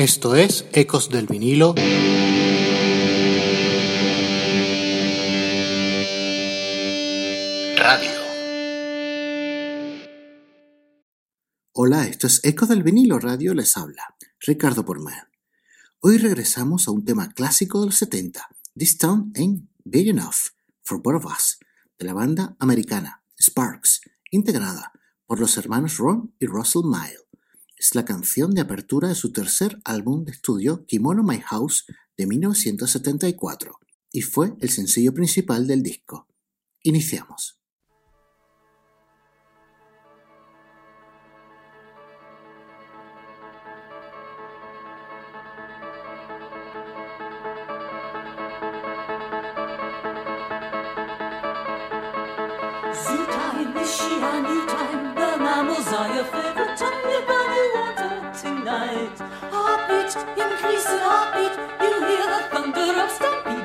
Esto es Ecos del vinilo. Radio. Hola, esto es Ecos del vinilo radio, les habla Ricardo Porman. Hoy regresamos a un tema clásico de los 70, This Town Ain't Big Enough for Both of Us, de la banda americana Sparks, integrada por los hermanos Ron y Russell Mile. Es la canción de apertura de su tercer álbum de estudio Kimono My House de 1974 y fue el sencillo principal del disco. Iniciamos. increase the heartbeat. You hear the thunder of stampede.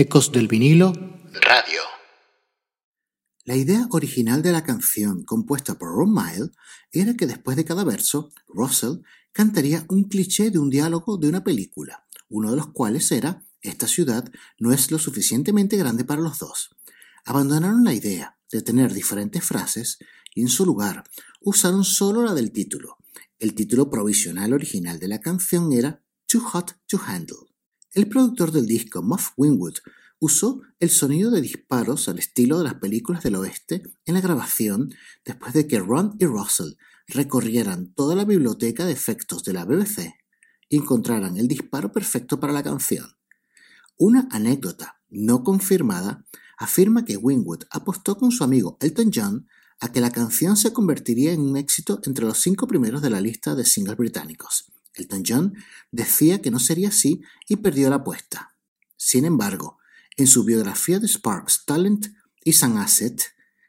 Ecos del vinilo. Radio. La idea original de la canción, compuesta por Ron Mile, era que después de cada verso, Russell cantaría un cliché de un diálogo de una película, uno de los cuales era Esta ciudad no es lo suficientemente grande para los dos. Abandonaron la idea de tener diferentes frases y en su lugar usaron solo la del título. El título provisional original de la canción era Too Hot to Handle. El productor del disco, Muff Winwood, usó el sonido de disparos al estilo de las películas del oeste en la grabación después de que Ron y Russell recorrieran toda la biblioteca de efectos de la BBC y encontraran el disparo perfecto para la canción. Una anécdota no confirmada afirma que Winwood apostó con su amigo Elton John a que la canción se convertiría en un éxito entre los cinco primeros de la lista de singles británicos. Elton John decía que no sería así y perdió la apuesta. Sin embargo, en su biografía de Sparks, Talent y San Asset,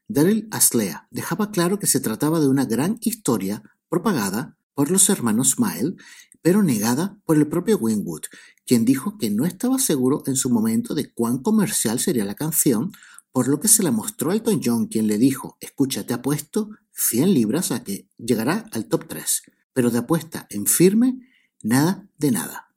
Daryl Aslea dejaba claro que se trataba de una gran historia propagada por los hermanos Smile, pero negada por el propio Winwood, quien dijo que no estaba seguro en su momento de cuán comercial sería la canción por lo que se la mostró a Elton John, quien le dijo, escucha, te apuesto 100 libras a que llegará al top 3, pero de apuesta en firme, nada de nada.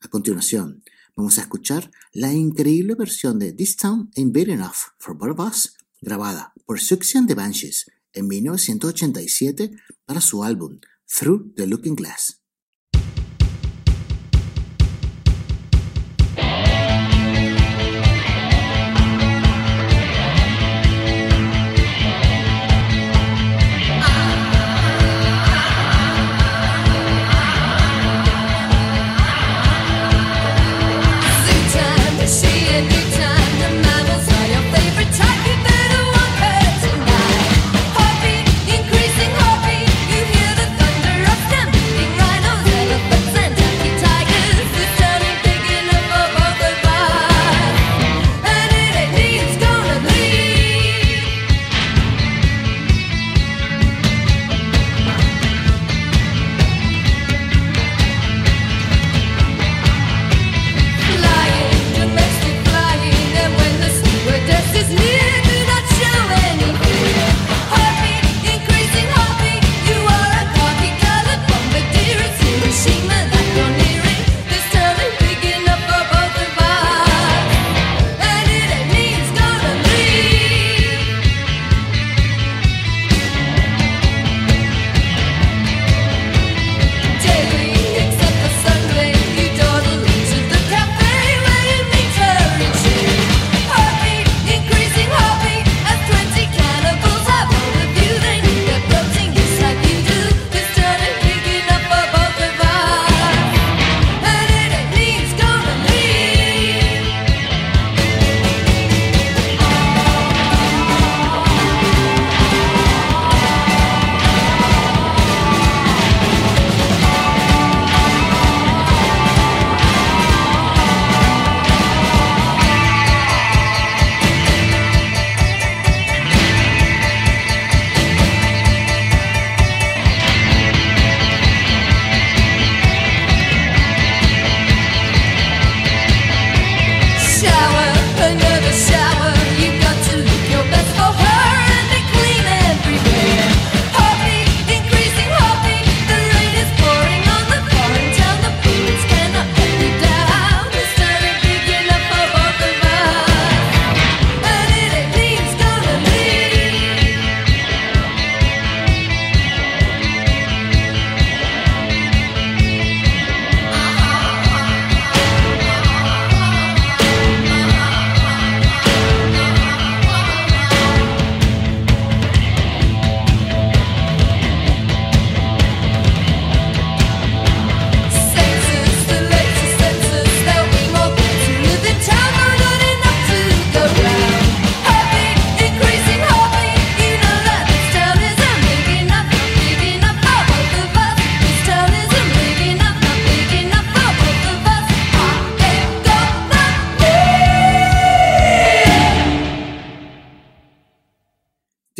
A continuación, vamos a escuchar la increíble versión de This Town Ain't Big Enough for Both of Us, grabada por Suction the Banshees en 1987 para su álbum Through the Looking Glass.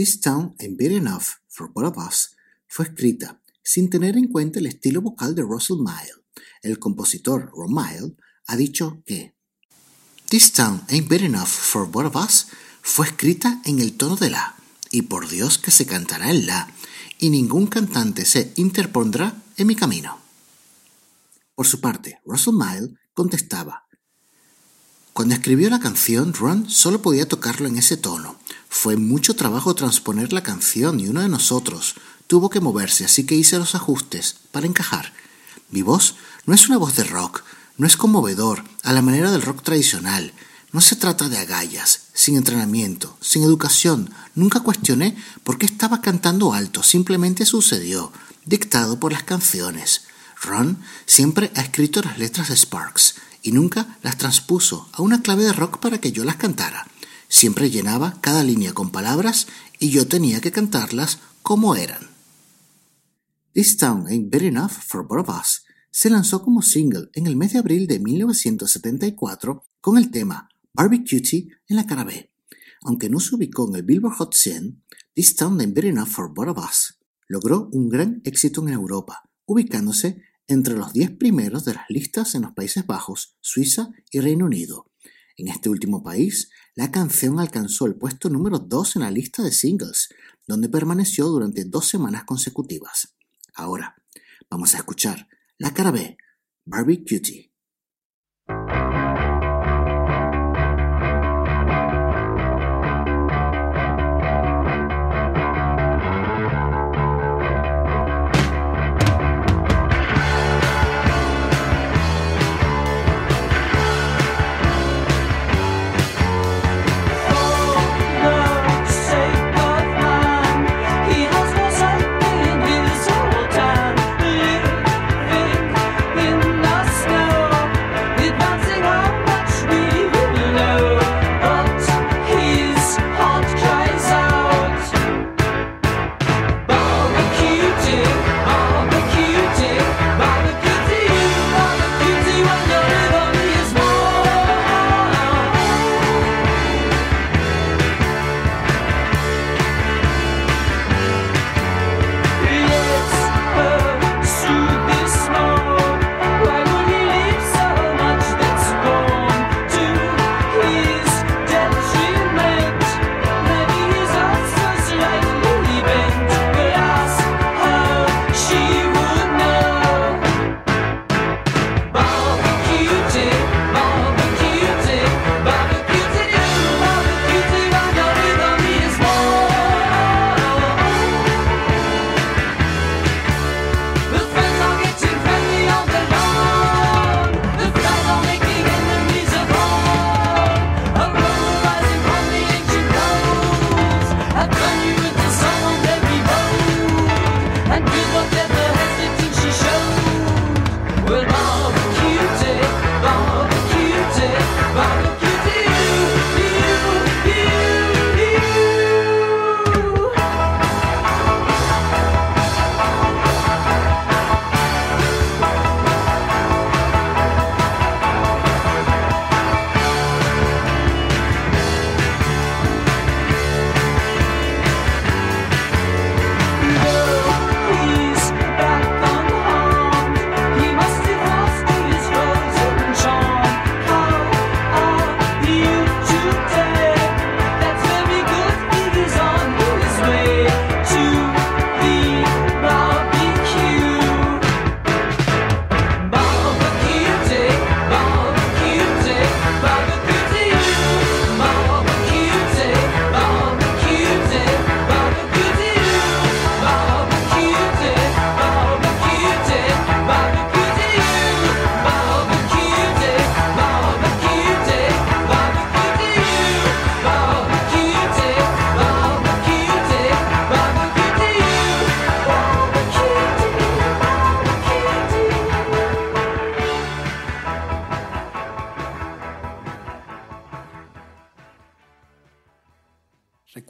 This Town Ain't Big Enough for Both of Us fue escrita sin tener en cuenta el estilo vocal de Russell Mile. El compositor Ron Mile ha dicho que This Town Ain't Big Enough for Both of Us fue escrita en el tono de La, y por Dios que se cantará en La, y ningún cantante se interpondrá en mi camino. Por su parte, Russell Mile contestaba cuando escribió la canción, Ron solo podía tocarlo en ese tono. Fue mucho trabajo transponer la canción y uno de nosotros tuvo que moverse, así que hice los ajustes para encajar. Mi voz no es una voz de rock, no es conmovedor, a la manera del rock tradicional. No se trata de agallas, sin entrenamiento, sin educación. Nunca cuestioné por qué estaba cantando alto, simplemente sucedió, dictado por las canciones. Ron siempre ha escrito las letras de Sparks y nunca las transpuso a una clave de rock para que yo las cantara. Siempre llenaba cada línea con palabras y yo tenía que cantarlas como eran. This Town Ain't Big Enough for Both of Us se lanzó como single en el mes de abril de 1974 con el tema Barbecue en la cara B. Aunque no se ubicó en el Billboard Hot 100, This Town Ain't Big Enough for Both of Us logró un gran éxito en Europa, ubicándose entre los 10 primeros de las listas en los Países Bajos, Suiza y Reino Unido. En este último país, La canción alcanzó el puesto número 2 en la lista de singles, donde permaneció durante dos semanas consecutivas. Ahora, vamos a escuchar la cara B, Barbie Cutie.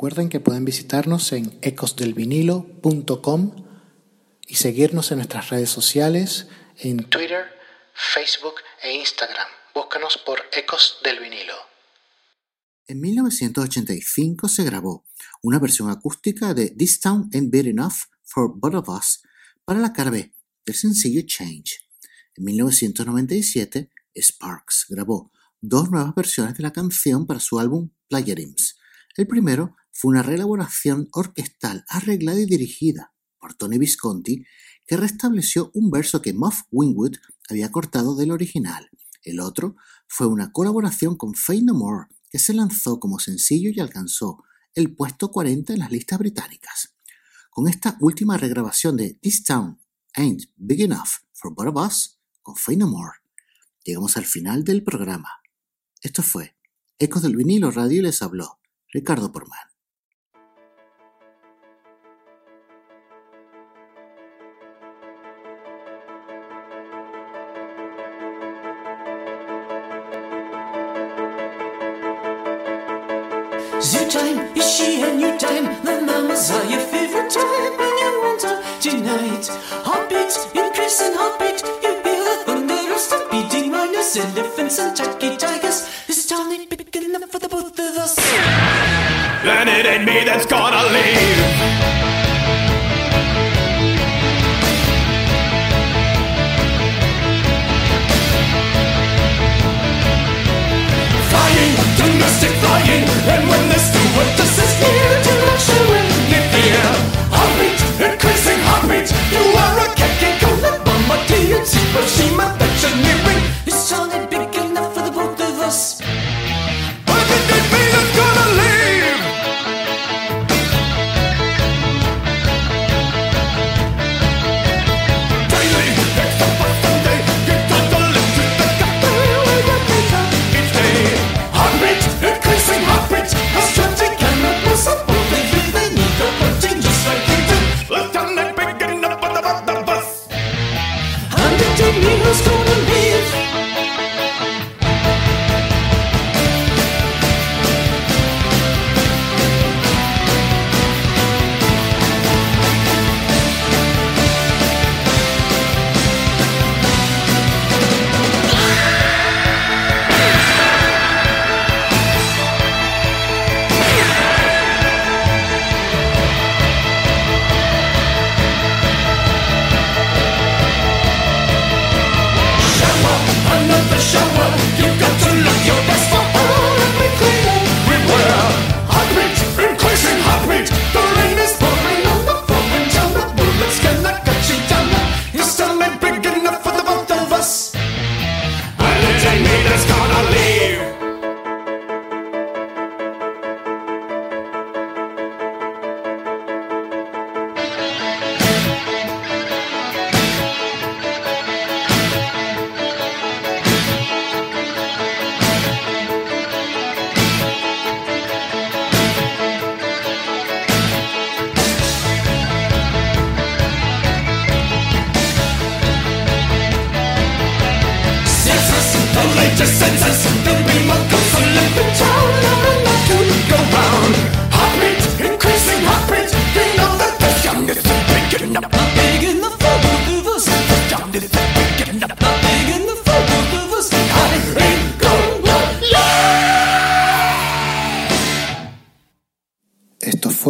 Recuerden que pueden visitarnos en ecosdelvinilo.com y seguirnos en nuestras redes sociales en Twitter, Facebook e Instagram. Búscanos por Ecos del Vinilo. En 1985 se grabó una versión acústica de This Town Ain't Big Enough for Both of Us para la cara B del sencillo Change. En 1997, Sparks grabó dos nuevas versiones de la canción para su álbum Plagiarisms. El primero fue una reelaboración orquestal arreglada y dirigida por Tony Visconti que restableció un verso que Muff Wingwood había cortado del original. El otro fue una colaboración con Faye No More que se lanzó como sencillo y alcanzó el puesto 40 en las listas británicas. Con esta última regrabación de This Town Ain't Big Enough for Both of Us con Faye No More, llegamos al final del programa. Esto fue Ecos del vinilo radio y les habló Ricardo Porman. Elephants and turkey tigers. This town ain't big enough for the both of us. Then it ain't me that's gonna leave. Flying domestic flying, and when the stewardess is here to you in, if fear. Heartbeat, increasing heartbeat, you are a khaki colored bomber to your Hiroshima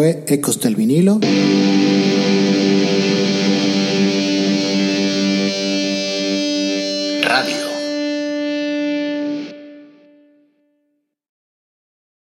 Ecos del Vinilo